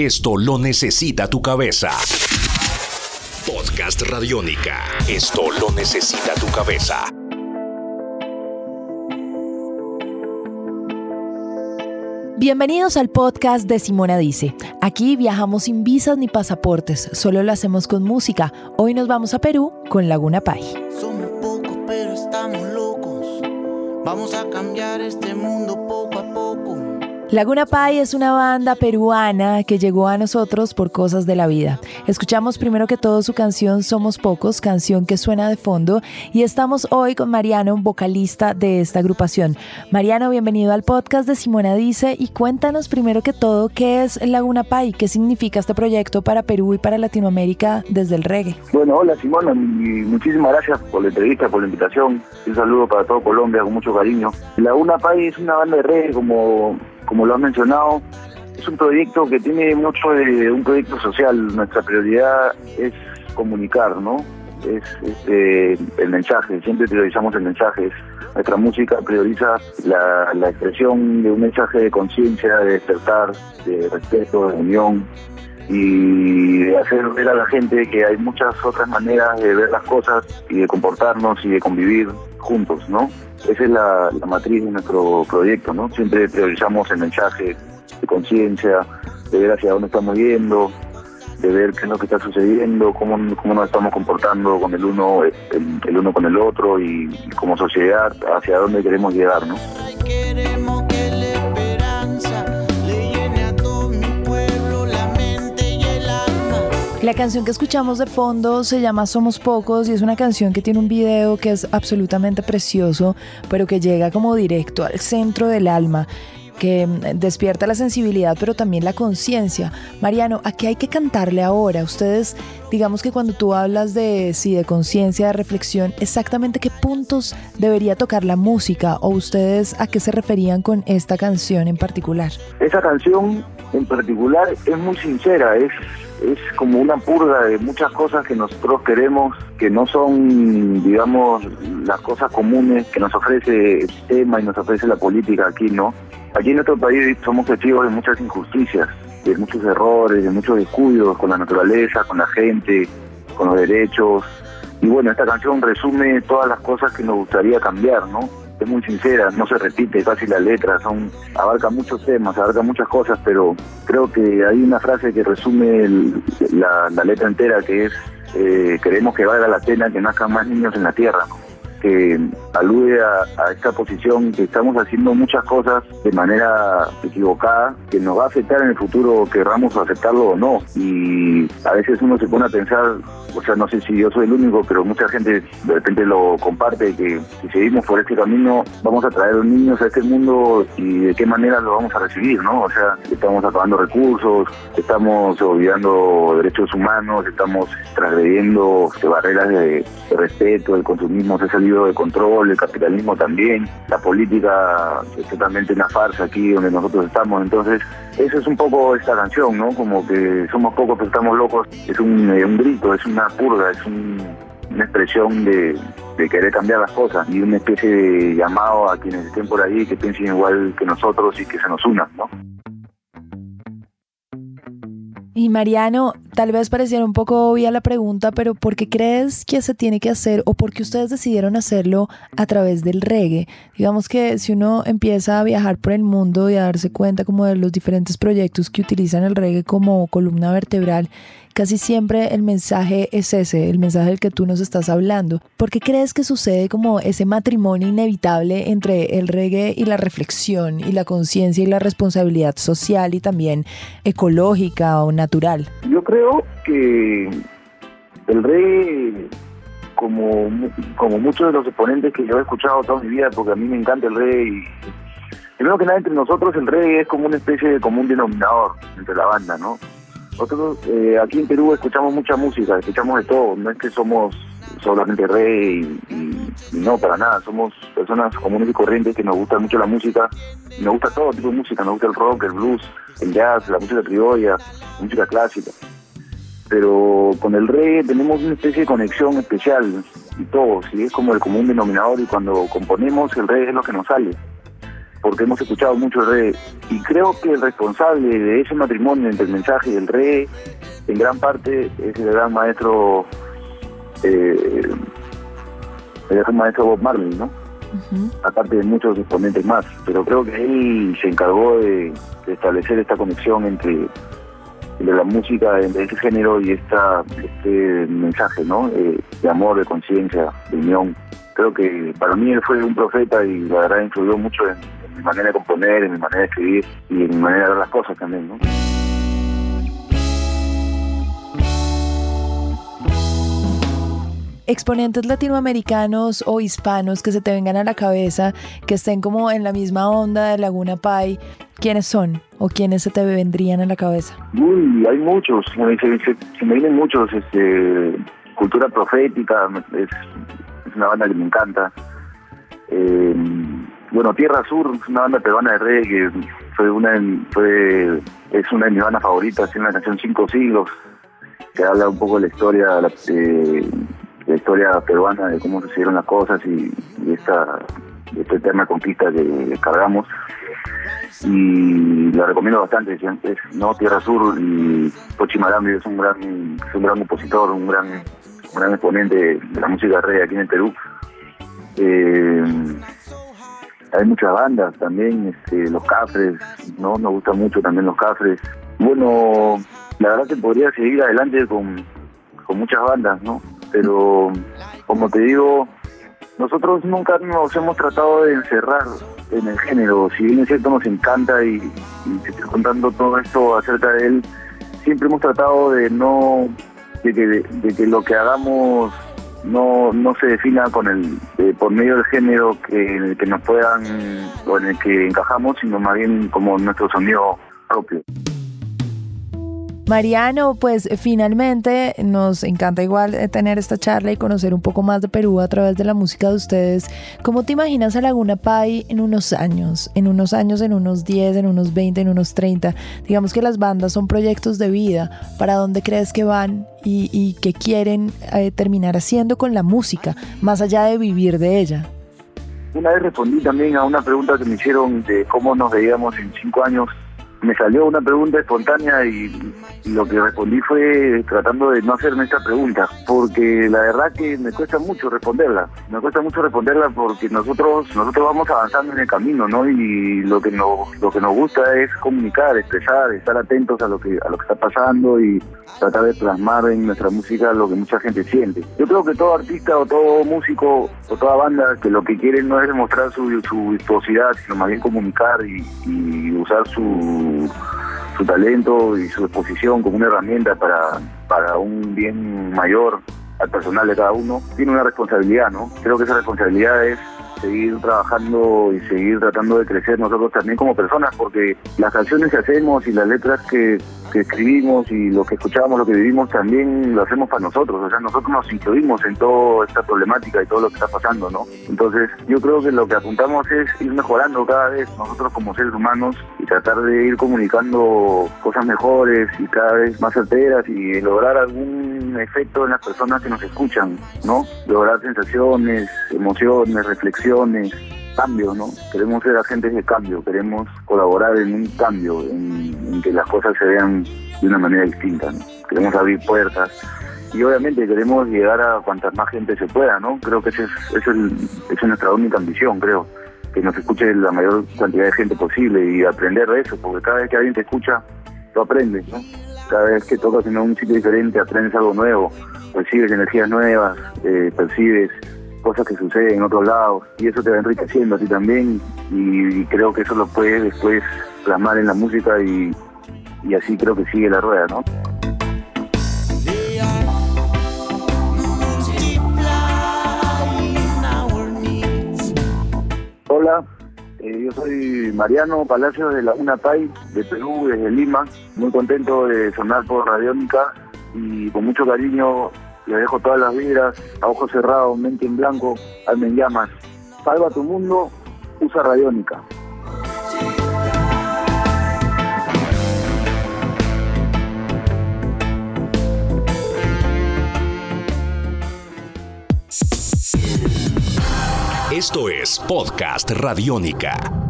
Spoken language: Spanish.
Esto lo necesita tu cabeza. Podcast Radiónica. Esto lo necesita tu cabeza. Bienvenidos al podcast de Simona Dice. Aquí viajamos sin visas ni pasaportes, solo lo hacemos con música. Hoy nos vamos a Perú con Laguna Pai. Somos pocos, pero estamos locos. Vamos a cambiar este mundo. Laguna Pai es una banda peruana que llegó a nosotros por cosas de la vida. Escuchamos primero que todo su canción Somos Pocos, canción que suena de fondo, y estamos hoy con Mariano, vocalista de esta agrupación. Mariano, bienvenido al podcast de Simona Dice y cuéntanos primero que todo qué es Laguna Pai, qué significa este proyecto para Perú y para Latinoamérica desde el reggae. Bueno, hola Simona, muchísimas gracias por la entrevista, por la invitación. Un saludo para todo Colombia con mucho cariño. Laguna Pai es una banda de reggae como como lo has mencionado, es un proyecto que tiene mucho de un proyecto social. Nuestra prioridad es comunicar, ¿no? Es este, el mensaje, siempre priorizamos el mensaje. Nuestra música prioriza la, la expresión de un mensaje de conciencia, de despertar, de respeto, de unión y de hacer ver a la gente que hay muchas otras maneras de ver las cosas y de comportarnos y de convivir juntos, ¿no? Esa es la, matriz de nuestro proyecto, ¿no? Siempre priorizamos el mensaje de conciencia, de ver hacia dónde estamos yendo, de ver qué es lo que está sucediendo, cómo, cómo nos estamos comportando con el uno, el, uno con el otro y, y como sociedad hacia dónde queremos llegar, ¿no? La canción que escuchamos de fondo se llama Somos Pocos y es una canción que tiene un video que es absolutamente precioso, pero que llega como directo al centro del alma que mm, despierta la sensibilidad, pero también la conciencia. Mariano, ¿a qué hay que cantarle ahora? Ustedes, digamos que cuando tú hablas de, sí, de conciencia, de reflexión, exactamente qué puntos debería tocar la música o ustedes a qué se referían con esta canción en particular? Esa canción en particular es muy sincera, es es como una purga de muchas cosas que nosotros queremos, que no son, digamos, las cosas comunes que nos ofrece el tema y nos ofrece la política aquí, ¿no? Aquí en nuestro país somos testigos de muchas injusticias, de muchos errores, de muchos descuidos con la naturaleza, con la gente, con los derechos. Y bueno, esta canción resume todas las cosas que nos gustaría cambiar, ¿no? Es muy sincera, no se repite fácil la letra, son abarca muchos temas, abarca muchas cosas, pero creo que hay una frase que resume la, letra entera que es eh, queremos que valga la pena que nazcan más niños en la tierra, que alude a, esta posición que estamos haciendo muchas cosas de manera equivocada, que nos va a afectar en el futuro, querramos aceptarlo o no. Y a veces uno se pone a pensar, o sea, no sé si yo soy el único, pero mucha gente de repente lo comparte, que si seguimos por este camino vamos a traer niños a este mundo y de qué manera lo vamos a recibir, ¿no? O sea, estamos acabando recursos, estamos olvidando derechos humanos, estamos transgrediendo barreras de respeto, el consumismo se ha salido de control, el capitalismo también, la política es totalmente una farsa aquí donde nosotros estamos, entonces eso es un poco esta canción, ¿no? Como que somos pocos pero estamos locos, es un, eh, un grito, es una purga, es un- una expresión de, querer cambiar las cosas y una especie de llamado a quienes estén por ahí que piensen igual que nosotros y que se nos unan, ¿no? Y Mariano, tal vez pareciera un poco obvia la pregunta, pero ¿por qué crees que se tiene que hacer o por qué ustedes decidieron hacerlo a través del reggae? Digamos que si uno empieza a viajar por el mundo y a darse cuenta como de los diferentes proyectos que utilizan el reggae como columna vertebral, casi siempre el mensaje es ese, el mensaje del que tú nos estás hablando. ¿Por qué crees que sucede como ese matrimonio inevitable entre el reggae y la reflexión y la conciencia y la responsabilidad social y también ecológica o natural? Yo creo que el reggae, como, como muchos de los exponentes que yo he escuchado toda mi vida, porque a mí me encanta el reggae, y primero que nada entre nosotros el reggae es como una especie de común denominador entre la banda, ¿no? Nosotros eh, aquí en Perú escuchamos mucha música, escuchamos de todo, no es que somos solamente reggae y, no, para nada, somos personas comunes y corrientes que nos gusta mucho la música, nos gusta todo tipo de música, nos gusta el rock, el blues, el jazz, la música criolla, la música clásica pero con el reggae tenemos una especie de conexión especial y todo, ¿sí? es como el común denominador y cuando componemos el reggae es lo que nos sale. porque hemos escuchado mucho el reggae. Y creo que el responsable de ese matrimonio entre el mensaje y el reggae, en gran parte, es el gran maestro, eh, el gran maestro Bob Marley, ¿no? Aparte de muchos exponentes más, pero creo que él se encargó de, de establecer esta conexión entre, entre la música, entre ese género y esta este mensaje, ¿no? Eh, de amor, de conciencia, de unión. Creo que para mí él fue un profeta y la verdad influyó mucho en, en mi manera de componer, en mi manera de escribir y en mi manera de ver las cosas también, ¿no? Exponentes latinoamericanos o hispanos que se te vengan a la cabeza, que estén como en la misma onda de Laguna Pai, ¿quiénes son o quiénes se te vendrían a la cabeza? Uy, hay muchos, se, me- vienen muchos, este, Cultura Profética, es, una banda que me encanta. Eh, bueno, Tierra Sur, es una banda peruana de reggae fue una, de- fue, es una de mis bandas favoritas, tiene una canción Cinco Siglos, que habla un poco de la historia, eh, la historia peruana, de cómo sucedieron las cosas y, esta, esta eterna conquista que cargamos. Y la recomiendo bastante es, no Tierra Sur y Pochi Marambi es un gran es un gran compositor un gran un gran exponente de la música reggae aquí en el Perú. Eh, hay muchas bandas también este, los Cafres no nos gustan mucho también los Cafres. Bueno la verdad que podría seguir adelante con, con muchas bandas no pero como te digo nosotros nunca nos hemos tratado de encerrar en el género, si bien es cierto nos encanta y, y te estoy contando todo esto acerca de él, siempre hemos tratado de no, de que, de que lo que hagamos no, no se defina con el, eh, por medio del género que, en el que nos puedan o en el que encajamos, sino más bien como nuestro sonido propio. Mariano, pues finalmente nos encanta igual eh, tener esta charla y conocer un poco más de Perú a través de la música de ustedes. ¿Cómo te imaginas a Laguna Pai en unos años? En unos años, en unos 10, en unos 20, en unos 30. Digamos que las bandas son proyectos de vida. ¿Para dónde crees que van y, y qué quieren eh, terminar haciendo con la música, más allá de vivir de ella? Una vez respondí también a una pregunta que me hicieron de cómo nos veíamos en cinco años. Me salió una pregunta espontánea y, lo que respondí fue tratando de no hacerme esta pregunta, porque la verdad que me cuesta mucho responderla. Me cuesta mucho responderla porque nosotros nosotros vamos avanzando en el camino, ¿no? Y lo que nos lo que nos gusta es comunicar, expresar, estar atentos a lo que a lo que está pasando y tratar de plasmar en nuestra música lo que mucha gente siente. Yo creo que todo artista o todo músico o toda banda que lo que quiere no es demostrar su, su virtuosidad, sino más bien comunicar y, y usar su, su talento y su exposición como una herramienta para, para un bien mayor al personal de cada uno, tiene una responsabilidad, ¿no? Creo que esa responsabilidad es seguir trabajando y seguir tratando de crecer nosotros también como personas, porque las canciones que hacemos y las letras que, que escribimos y lo que escuchamos, lo que vivimos, también lo hacemos para nosotros. O sea, nosotros nos incluimos en toda esta problemática y todo lo que está pasando, ¿no? Entonces, yo creo que lo que apuntamos es ir mejorando cada vez nosotros como seres humanos y tratar de ir comunicando cosas mejores y cada vez más certeras y lograr algún efecto en las personas que nos escuchan, ¿no? Lograr sensaciones, emociones, reflexiones, cambio, ¿no? Queremos ser agentes de cambio, queremos colaborar en un cambio, en, que las cosas se vean de una manera distinta, ¿no? Queremos abrir puertas y obviamente queremos llegar a cuantas más gente se pueda, ¿no? Creo que esa es, es, esa es nuestra única ambición, creo, que nos escuche la mayor cantidad de gente posible y aprender de eso, porque cada vez que alguien te escucha, tú aprendes, ¿no? Cada vez que tocas en un sitio diferente, aprendes algo nuevo, recibes energías nuevas, eh, percibes cosas que suceden en otros lados y eso te va enriqueciendo a ti también y, creo que eso lo puedes después plasmar en la música y, y así creo que sigue la rueda, ¿no? Hola, eh, yo soy Mariano Palacios de Laguna Pai, de Perú, desde Lima. Muy contento de sonar por Radiónica y con mucho cariño les dejo todas las vibras, a ojos cerrados, mente en blanco, en llamas. Salva tu mundo, usa Radiónica. Esto es Podcast Radiónica.